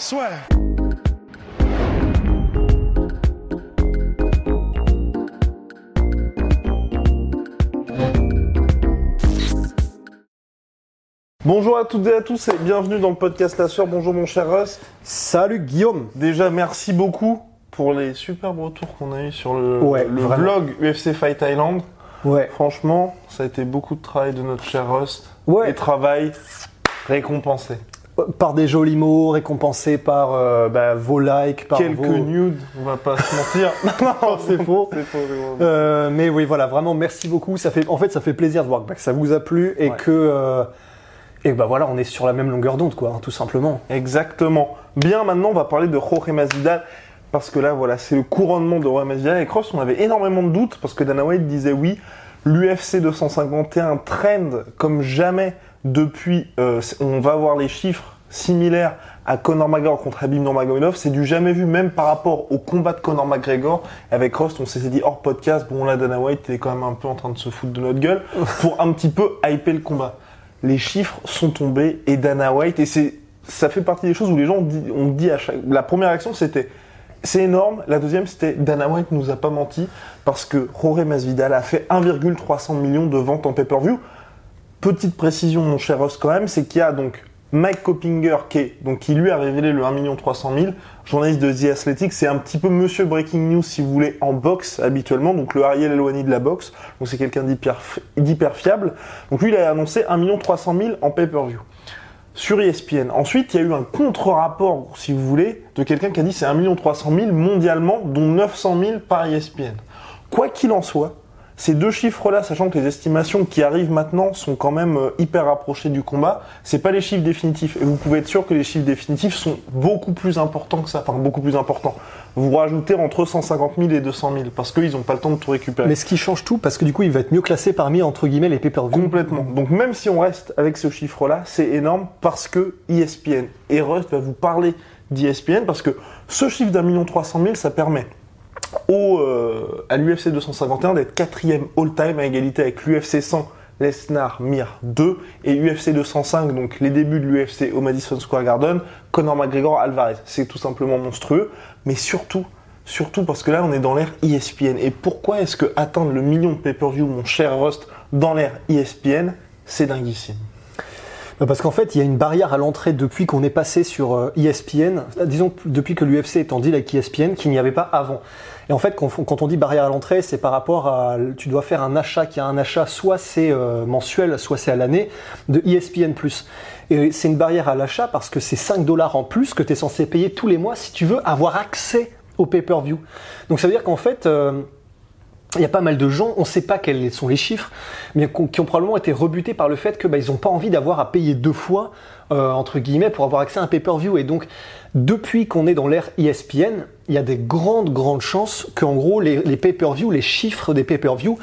Soit. Bonjour à toutes et à tous et bienvenue dans le podcast La Sueur. Bonjour mon cher Russ. Salut Guillaume. Déjà merci beaucoup pour les superbes retours qu'on a eu sur le, Ouais, le vraiment. vlog UFC Fight Thailand. Ouais. Franchement, ça a été beaucoup de travail de notre cher Rust. Ouais. Et travail récompensé. Par des jolis mots, récompensés par euh, bah, vos likes, par Quelques vos... nudes, on va pas se mentir. non, C'est faux. Euh, mais oui, voilà, vraiment, merci beaucoup. Ça fait, en fait, ça fait plaisir de voir que ça vous a plu et Ouais. que, euh, et bah voilà, on est sur la même longueur d'onde, quoi, hein, tout simplement. Exactement. Bien, maintenant, on va parler de Jorge Masvidal. Parce que là, voilà, c'est le couronnement de Jorge Masvidal. Et Cross, on avait énormément de doutes parce que Dana White disait oui, l'UFC 251 trend comme jamais depuis. euh, on va voir les chiffres similaires à Conor McGregor contre Habib Nurmagomedov. C'est du jamais vu, même par rapport au combat de Conor McGregor. Avec Rost, on s'était dit hors podcast, bon là, Dana White est quand même un peu en train de se foutre de notre gueule pour un petit peu hyper le combat. Les chiffres sont tombés et Dana White, et c'est, ça fait partie des choses où les gens ont dit, on dit à chaque, la première réaction c'était, c'est énorme. La deuxième, c'était Dana White nous a pas menti parce que Jorge Masvidal a fait 1,300 millions de ventes en pay-per-view. Petite précision, mon cher Ross, quand même, c'est qu'il y a donc Mike Coppinger qui, est, donc, qui lui a révélé le 1 300 000, journaliste de The Athletic. C'est un petit peu Monsieur Breaking News, si vous voulez, en boxe habituellement. Donc le Ariel Elouani de la boxe. Donc c'est quelqu'un d'hyper, fiable. Donc lui, il a annoncé 1 300 000 en pay-per-view sur ESPN. Ensuite, il y a eu un contre-rapport, si vous voulez, de quelqu'un qui a dit c'est 1 300 000 mondialement, dont 900 000 par ESPN. Quoi qu'il en soit, ces deux chiffres-là, sachant que les estimations qui arrivent maintenant sont quand même euh, hyper rapprochées du combat, c'est pas les chiffres définitifs. Et vous pouvez être sûr que les chiffres définitifs sont beaucoup plus importants que ça. Enfin, beaucoup plus importants. Vous rajoutez entre 150 000 et 200 000, parce qu'ils n'ont pas le temps de tout récupérer. Mais ce qui change tout, parce que du coup, il va être mieux classé parmi, entre guillemets, les pay-per-view. Complètement. Donc même si on reste avec ce chiffre-là, c'est énorme parce que ESPN et Rust va vous parler d'ESPN parce que ce chiffre d'un million trois cent mille, ça permet au, euh, à l'UFC 251 d'être quatrième all-time à égalité avec l'UFC 100, Lesnar, Mir 2 et UFC 205, donc les débuts de l'UFC au Madison Square Garden, Conor McGregor, Alvarez. C'est tout simplement monstrueux, mais surtout, surtout parce que là on est dans l'ère E ESPN. Et pourquoi est-ce que atteindre le million de pay-per-view, mon cher Rust, dans l'ère E ESPN, c'est dinguissime? Bah, Parce qu'en fait, il y a une barrière à l'entrée depuis qu'on est passé sur euh, ESPN, disons depuis que l'UFC est en deal avec ESPN, qu'il n'y avait pas avant. Et en fait, quand, on dit barrière à l'entrée, c'est par rapport à, tu dois faire un achat, qui a un achat, soit c'est euh, mensuel, soit c'est à l'année, de ESPN+. Et c'est une barrière à l'achat parce que c'est 5 dollars en plus que tu es censé payer tous les mois si tu veux avoir accès au pay-per-view. Donc ça veut dire qu'en fait... euh, il y a pas mal de gens, on ne sait pas quels sont les chiffres, mais qui ont probablement été rebutés par le fait que bah, ils n'ont pas envie d'avoir à payer deux fois euh, entre guillemets pour avoir accès à un pay-per-view. Et donc depuis qu'on est dans l'ère ESPN, il y a des grandes grandes chances qu'en gros les, les pay-per-view, les chiffres des pay-per-view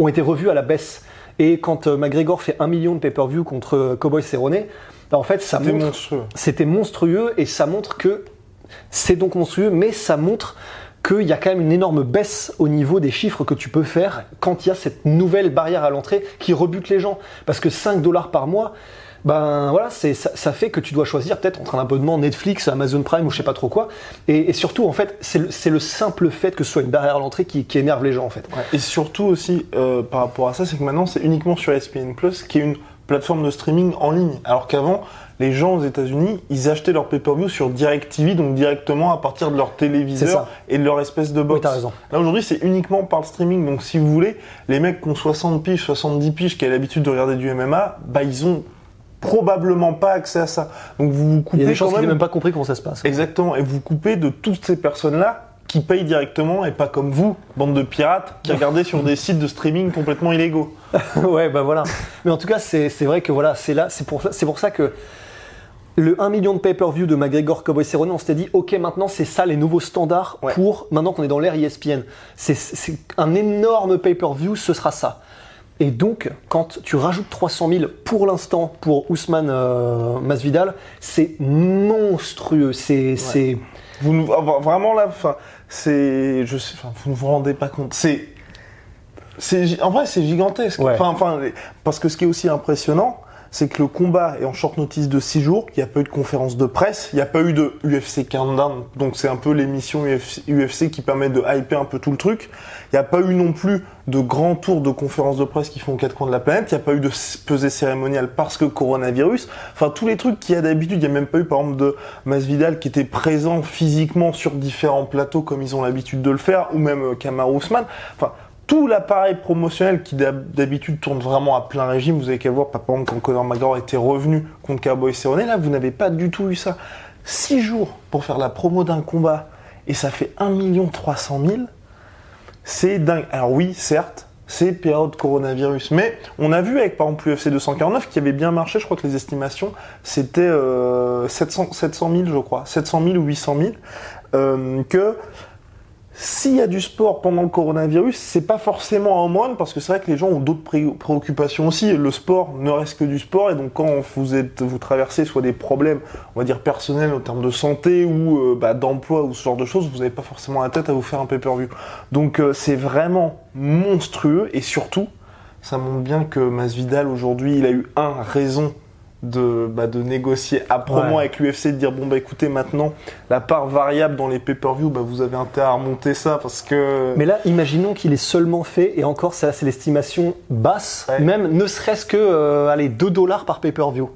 ont été revus à la baisse. Et quand euh, McGregor fait un million de pay-per-view contre euh, Cowboy Cerrone, bah, en fait ça C'était montre monstrueux. c'était monstrueux et ça montre que c'est donc monstrueux, mais ça montre qu'il y a quand même une énorme baisse au niveau des chiffres que tu peux faire quand il y a cette nouvelle barrière à l'entrée qui rebute les gens. Parce que 5 dollars par mois, ben voilà, c'est, ça, ça fait que tu dois choisir peut-être entre un abonnement Netflix, Amazon Prime ou je sais pas trop quoi. Et, et surtout, en fait, c'est le, le simple fait que ce soit une barrière à l'entrée qui, qui énerve les gens, en fait. Ouais. Et surtout aussi, euh, par rapport à ça, c'est que maintenant, c'est uniquement sur ESPN Plus, qui est une plateforme de streaming en ligne. Alors qu'avant, les gens aux États-Unis, ils achetaient leur pay-per-view sur DirecTV, donc directement à partir de leur téléviseur et de leur espèce de box. Oui, t'as raison. Là aujourd'hui, c'est uniquement par le streaming. Donc si vous voulez, les mecs qui ont 60 piges, 70 piges, qui ont l'habitude de regarder du MMA, bah ils ont probablement pas accès à ça. Donc vous vous Il y coupez a des qu'ils même n'aient même pas compris comment ça se passe. Exactement, et vous coupez de toutes ces personnes-là qui payent directement et pas comme vous, bande de pirates, qui regardez sur des sites de streaming complètement illégaux. ouais, bah voilà. Mais en tout cas, c'est vrai que voilà, c'est là, c'est pour, pour ça que le 1 million de pay-per-view de McGregor Cowboy Cerrone, on s'était dit, ok, maintenant c'est ça les nouveaux standards Ouais. pour maintenant qu'on est dans l'ère E ESPN. C'est- un énorme pay-per-view, ce sera ça. Et donc, quand tu rajoutes 300 000 pour l'instant pour Ousmane euh, Masvidal, c'est monstrueux. C'est, c'est, Vous nous- ah, vraiment là, enfin, c'est, je sais, vous ne vous rendez pas compte. C'est, en vrai, c'est gigantesque. Ouais. Enfin, enfin, parce que ce qui est aussi impressionnant, c'est que le combat est en short notice de 6 jours. Il n'y a pas eu de conférence de presse, il n'y a pas eu de UFC Countdown. Donc c'est un peu l'émission UFC, qui permet de hyper un peu tout le truc. Il n'y a pas eu non plus de grands tours de conférences de presse qui font quatre coins de la planète. Il n'y a pas eu de pesée cérémoniale parce que coronavirus. Enfin, tous les trucs qu'il y a d'habitude. Il n'y a même pas eu, par exemple, de Masvidal qui était présent physiquement sur différents plateaux comme ils ont l'habitude de le faire, ou même euh, Kamaru Usman. Enfin, tout l'appareil promotionnel qui d'hab- d'habitude tourne vraiment à plein régime, vous avez qu'à voir, par exemple, quand Conor McGregor était revenu contre Cowboy Cerrone, là, vous n'avez pas du tout eu ça. Six jours pour faire la promo d'un combat, et ça fait 1 300 000, c'est dingue. Alors oui, certes, c'est période coronavirus, mais on a vu avec, par exemple, l'UFC 249 qui avait bien marché, je crois que les estimations, c'était euh, 700, 700 000, je crois, 700 000 ou 800 000, euh, que s'il y a du sport pendant le coronavirus, c'est pas forcément un moine parce que c'est vrai que les gens ont d'autres pré- préoccupations aussi. Le sport ne reste que du sport et donc quand vous êtes, vous traversez soit des problèmes, on va dire personnels en termes de santé ou euh, bah, d'emploi ou ce genre de choses, vous n'avez pas forcément la tête à vous faire un pay-per-view. Donc euh, c'est vraiment monstrueux et surtout, ça montre bien que Masvidal aujourd'hui, il a eu un raison de, bah, de négocier âprement Ouais. avec l'UFC, de dire bon bah écoutez maintenant la part variable dans les pay-per-view, bah, vous avez intérêt à remonter ça parce que Mais là, imaginons qu'il est seulement fait, et encore, ça, c'est l'estimation basse, Ouais. même ne serait-ce que euh, allez, 2 dollars par pay-per-view.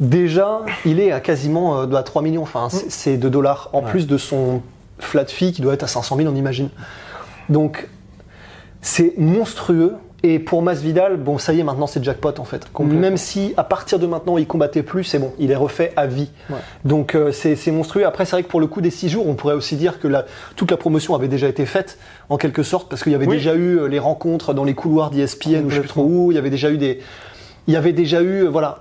Déjà, il est à quasiment euh, à 3 millions, enfin, c'est- c'est 2 dollars, en plus de son flat fee qui doit être à 500 000, on imagine. Donc, c'est monstrueux. Et pour Masvidal, bon, ça y est, maintenant c'est jackpot en fait. Même si à partir de maintenant il combattait plus, c'est bon, il est refait à vie. Ouais. Donc euh, c'est monstrueux. Après, c'est vrai que pour le coup des 6 jours, on pourrait aussi dire que la, toute la promotion avait déjà été faite en quelque sorte parce qu'il y avait Oui. déjà eu euh, les rencontres dans les couloirs d'ESPN ou je sais plus trop où. Il y avait déjà eu des, il y avait déjà eu, euh, voilà.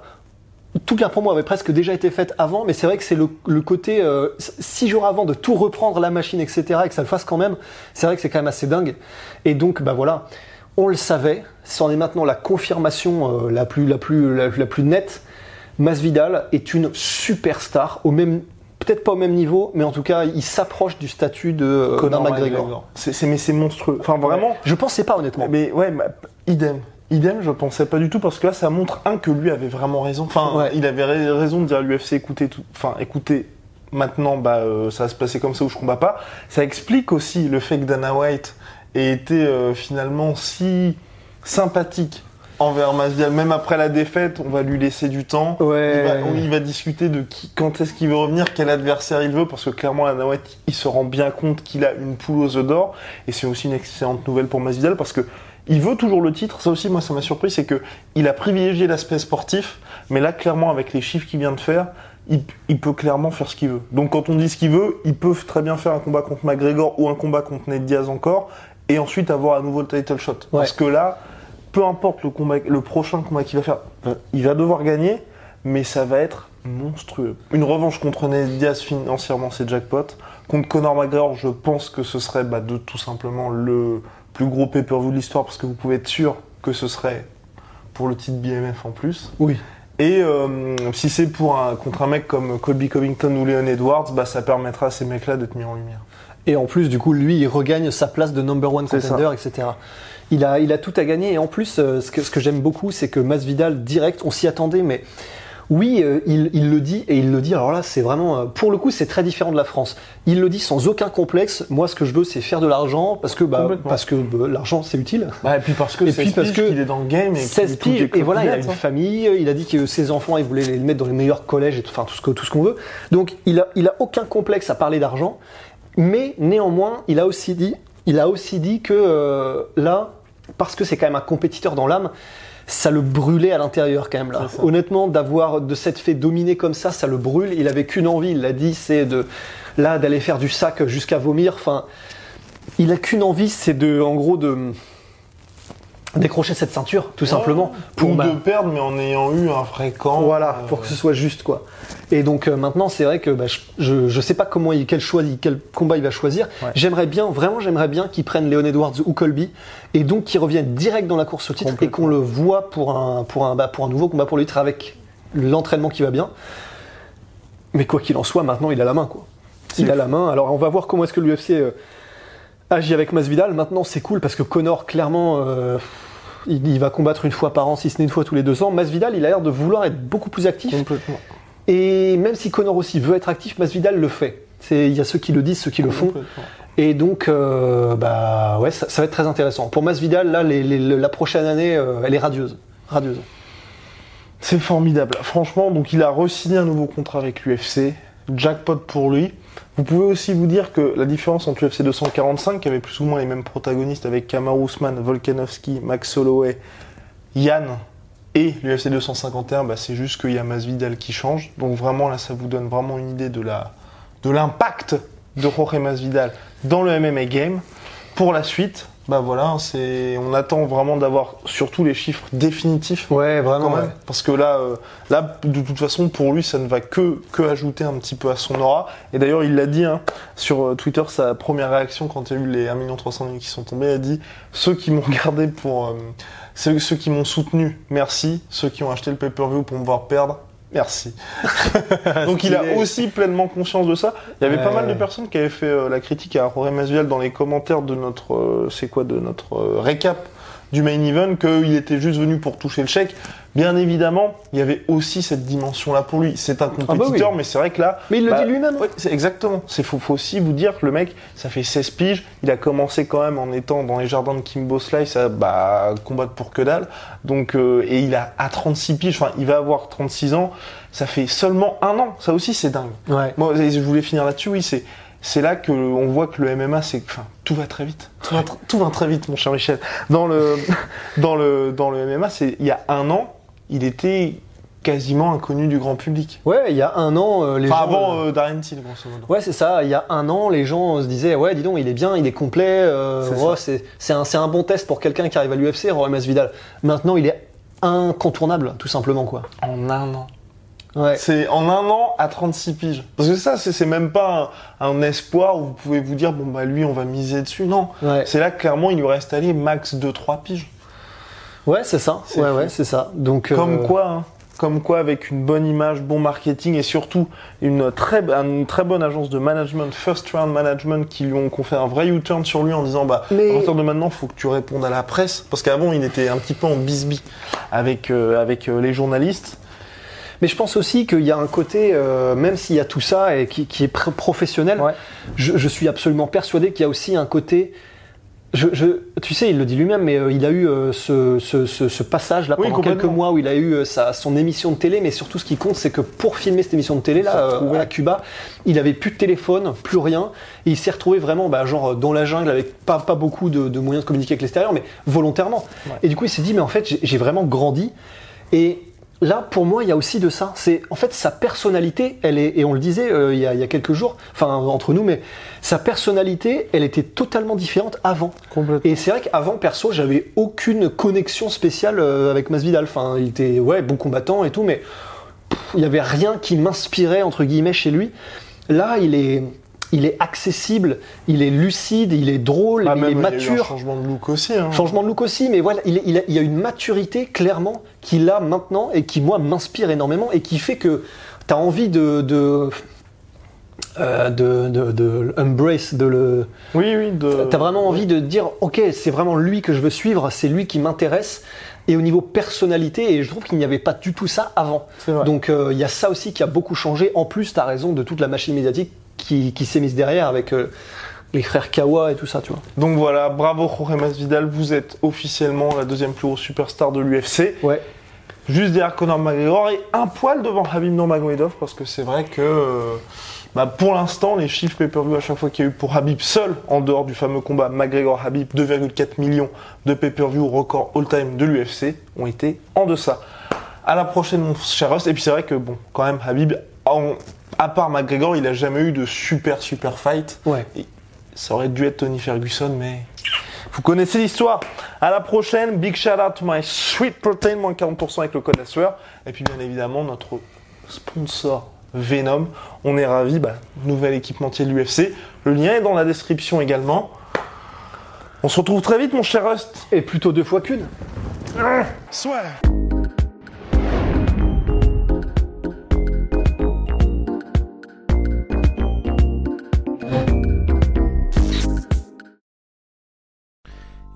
Toute la promo avait presque déjà été faite avant, mais c'est vrai que c'est le, le côté euh, six jours avant de tout reprendre la machine, etc., et que ça le fasse quand même. C'est vrai que c'est quand même assez dingue. Et donc, bah voilà, on le savait. C'en est maintenant la confirmation euh, la plus la plus la, la plus nette. Masvidal est une superstar au même peut-être pas au même niveau, mais en tout cas, il s'approche du statut de euh, Conor McGregor. C'est, mais c'est monstrueux. Enfin vraiment. Je pensais pas honnêtement. Mais ouais, bah, idem. Idem, je pensais pas du tout parce que là, ça montre un que lui avait vraiment raison. Enfin, Ouais. il avait ra- raison de dire à l'UFC, écoutez, tout, enfin, écoutez, maintenant, bah, euh, ça va se passer comme ça ou je combats pas. Ça explique aussi le fait que Dana White ait été euh, finalement si sympathique envers Masvidal, même après la défaite, on va lui laisser du temps. Ouais. Il va, on- il va discuter de qui, quand est-ce qu'il veut revenir, quel adversaire il veut, parce que clairement, Dana White, il se rend bien compte qu'il a une poule aux œufs d'or, et c'est aussi une excellente nouvelle pour Masvidal, parce que il veut toujours le titre. Ça aussi, moi, ça m'a surpris, c'est que il a privilégié l'aspect sportif, mais là, clairement, avec les chiffres qu'il vient de faire, il, il peut clairement faire ce qu'il veut. Donc, quand on dit ce qu'il veut, il peut très bien faire un combat contre McGregor ou un combat contre Ned Diaz encore, et ensuite avoir à nouveau le title shot. Parce que là, peu importe le combat, le prochain combat qu'il va faire, il va devoir gagner, mais ça va être monstrueux. Une revanche contre Ned Diaz financièrement, c'est jackpot. Contre Conor McGregor, je pense que ce serait bah, de tout simplement le plus gros pay-per-view de l'histoire, parce que vous pouvez être sûr que ce serait pour le titre BMF en plus. Oui. Et euh, si c'est pour un, contre un mec comme Colby Covington ou Leon Edwards, bah, ça permettra à ces mecs-là d'être mis en lumière. Et en plus, du coup, lui, il regagne sa place de number one contender, etc. Il a, il a tout à gagner. Et en plus, euh, ce que, ce que j'aime beaucoup, c'est que Masvidal, direct, on s'y attendait, mais oui, euh, il, il le dit, et il le dit, alors là, c'est vraiment, euh, pour le coup, c'est très différent de la France. Il le dit sans aucun complexe. Moi, ce que je veux, c'est faire de l'argent, parce que, bah, parce que bah, l'argent, c'est utile. Bah, et puis parce que Et puis parce que qu'il est dans le game et 16 qu'il piges, et voilà, il a une hein. famille, il a dit que ses enfants, il voulait les mettre dans les meilleurs collèges, et tout, enfin tout ce que- tout ce qu'on veut. Donc il a, il a aucun complexe à parler d'argent, mais néanmoins, il a aussi dit, il a aussi dit que euh, là, parce que c'est quand même un compétiteur dans l'âme, ça le brûlait à l'intérieur quand même là. Honnêtement, d'avoir de s'être fait dominer comme ça, ça le brûle. Il avait qu'une envie, il l'a dit, c'est de là d'aller faire du sac jusqu'à vomir. Enfin, il a qu'une envie, c'est de, en gros, de décrocher cette ceinture, tout simplement. Pour bah, de perdre, mais en ayant eu un fréquent. Voilà, euh, pour que ce soit juste quoi. Et donc euh, maintenant, c'est vrai que bah, je, je sais pas comment il, quel choix, quel combat il va choisir. Ouais. J'aimerais bien, vraiment, j'aimerais bien qu'il prenne Leon Edwards ou Colby et donc qu'il revienne direct dans la course au titre et qu'on le voit pour un pour un bah, pour un nouveau combat pour le titre avec l'entraînement qui va bien. Mais quoi qu'il en soit, maintenant il a la main quoi. Il a la main. Alors on va voir comment est-ce que l'UFC euh, agit avec Masvidal. Maintenant c'est cool parce que Connor clairement. euh, il, il va combattre une fois par an, si ce n'est une fois tous les deux ans. Masvidal, il a l'air de vouloir être beaucoup plus actif. Complètement. Et même si Connor aussi veut être actif, Masvidal le fait. Il y a ceux qui le disent, ceux qui le font. Et donc, euh, bah ouais, ça, ça va être très intéressant. Pour Masvidal, là, les- les- la prochaine année, euh, elle est radieuse. Radieuse. C'est formidable. Franchement, donc il a re-signé un nouveau contrat avec l'UFC. Jackpot pour lui. Vous pouvez aussi vous dire que la différence entre l'UFC 245, qui avait plus ou moins les mêmes protagonistes avec Kamaru Usman, Volkanovski, Max Holloway, Yann, et l'UFC 251, bah, c'est juste qu'il y a Masvidal qui change. Donc vraiment, là, ça vous donne vraiment une idée de la de l'impact de Jorge Masvidal dans le MMA game. Pour la suite, bah voilà, c'est on attend vraiment d'avoir surtout les chiffres définitifs Ouais, vraiment. ouais. Parce que là, euh, là, de toute façon, pour lui, ça ne va que, que ajouter un petit peu à son aura. Et d'ailleurs, il l'a dit hein, sur euh, Twitter, sa première réaction quand il y a eu les 1 300 000 qui sont tombés, il a dit ceux qui m'ont regardé pour, euh, ceux, ceux qui m'ont soutenu, merci. Ceux qui ont acheté le pay-per-view pour me voir perdre. Merci. Donc il a aussi pleinement conscience de ça. Il y avait pas Ouais. mal de personnes qui avaient fait euh, la critique à Jorge Masvidal dans les commentaires de notre, euh, c'est quoi, de notre euh, récap du main event, qu'il était juste venu pour toucher le chèque. Bien évidemment, il y avait aussi cette dimension-là pour lui. C'est un bah oui. compétiteur, mais c'est vrai que là, Mais il le bah, dit lui-même. hein. Ouais, c'est exactement. C'est faut, faut aussi vous dire que le mec, ça fait 16 piges. Il a commencé quand même en étant dans les jardins de Kimbo Slice à bah, combattre pour que dalle. Donc euh, et il a à 36 piges. Enfin, il va avoir 36 ans. Ça fait seulement un an. Ça aussi, c'est dingue. Ouais. Moi, je voulais finir là-dessus. Oui, c'est c'est là que on voit que le MMA, c'est enfin tout va très vite. Tout va, tr- tout va très vite, mon cher Michel. Dans le dans le dans le MMA, c'est il y a un an, il était quasiment inconnu du grand public. Ouais, il y a un an, euh, les Enfin, gens. avant euh, Darren Till, grosso modo. Ouais, c'est ça. Il y a un an, les gens se disaient Ouais, dis donc, il est bien, il est complet. euh, C'est un, bon test pour quelqu'un qui arrive à l'UFC, Rory Masvidal. Maintenant, il est incontournable, tout simplement, quoi. En un an. Ouais. C'est en un an à 36 piges. Parce que ça, c'est même pas un, un espoir où vous pouvez vous dire, bon, bah lui, on va miser dessus. Non. Ouais. C'est là, clairement, il lui reste allé max 2-3 piges. Ouais, c'est ça. Ouais, fou. ouais, c'est ça. Donc, Comme euh, quoi, hein. Comme quoi, avec une bonne image, bon marketing et surtout une très, une très bonne agence de management, First Round Management, qui lui ont fait un vrai U-turn sur lui en disant bah Mais- à partir de maintenant, faut que tu répondes à la presse, parce qu'avant il était un petit peu en bisbis avec euh, avec euh, les journalistes. Mais je pense aussi qu'il y a un côté, euh, même s'il y a tout ça et qui, qui est pr- professionnel, Ouais. je, je suis absolument persuadé qu'il y a aussi un côté. Je, je- tu sais, il le dit lui-même, mais euh, il a eu euh, ce, ce- ce- ce passage là Oui, pendant quelques mois où il a eu euh, sa, son émission de télé, mais surtout ce qui compte, c'est que pour filmer cette émission de télé là à Cuba, il avait plus de téléphone, plus rien, et il s'est retrouvé vraiment, bah, genre dans la jungle avec pas pas beaucoup de, de moyens de communiquer avec l'extérieur, mais volontairement. Ouais. Et du coup, il s'est dit, mais en fait, j'ai vraiment grandi. Et là, pour moi, il y a aussi de ça. C'est en fait sa personnalité. Elle est, et on le disait euh, il, y a, il y a quelques jours, enfin entre nous, mais sa personnalité, elle était totalement différente avant. Et c'est vrai qu'avant, perso, j'avais aucune connexion spéciale euh, avec Masvidal. Enfin, il était ouais bon combattant et tout, mais pff, il y avait rien qui m'inspirait entre guillemets chez lui. Là, il est il est accessible, il est lucide, il est drôle, Ah, il même, est Il y a eu un mature. changement de look aussi. Hein. Changement de look aussi, mais voilà, il, est- il a, il y a une maturité clairement qu'il a maintenant et qui, moi, m'inspire énormément et qui fait que tu as envie de. de euh, de, de, de embrace, de le. Oui, oui. De... T'as vraiment envie de dire, ok, c'est vraiment lui que je veux suivre, c'est lui qui m'intéresse. Et au niveau personnalité, et je trouve qu'il n'y avait pas du tout ça avant. Donc euh, il y a ça aussi qui a beaucoup changé. En plus, t'as raison de toute la machine médiatique qui, qui s'est mise derrière avec euh, les frères Kawa et tout ça, tu vois. Donc voilà, bravo Jorge Masvidal, vous êtes officiellement la deuxième plus grosse superstar de l'UFC. Ouais. Juste derrière Conor McGregor et un poil devant Habib Nurmagomedov parce que c'est vrai que euh, bah, pour l'instant les chiffres pay-per-view à chaque fois qu'il y a eu pour Habib seul en dehors du fameux combat McGregor-Habib 2,4 millions de pay-per-view record all-time de l'UFC ont été en deçà. À la prochaine mon cher Rust et puis c'est vrai que bon quand même Habib en- à part McGregor il a jamais eu de super super fight Ouais. ça aurait dû être Tony Ferguson mais Vous connaissez l'histoire. À la prochaine. Big shout out to my sweet protein, moins 40% avec le code sueur. Et puis bien évidemment notre sponsor Venom. On est ravis. Bah, nouvel équipementier de l'UFC. Le lien est dans la description également. On se retrouve très vite mon cher Rust. Et plutôt deux fois qu'une. Soit.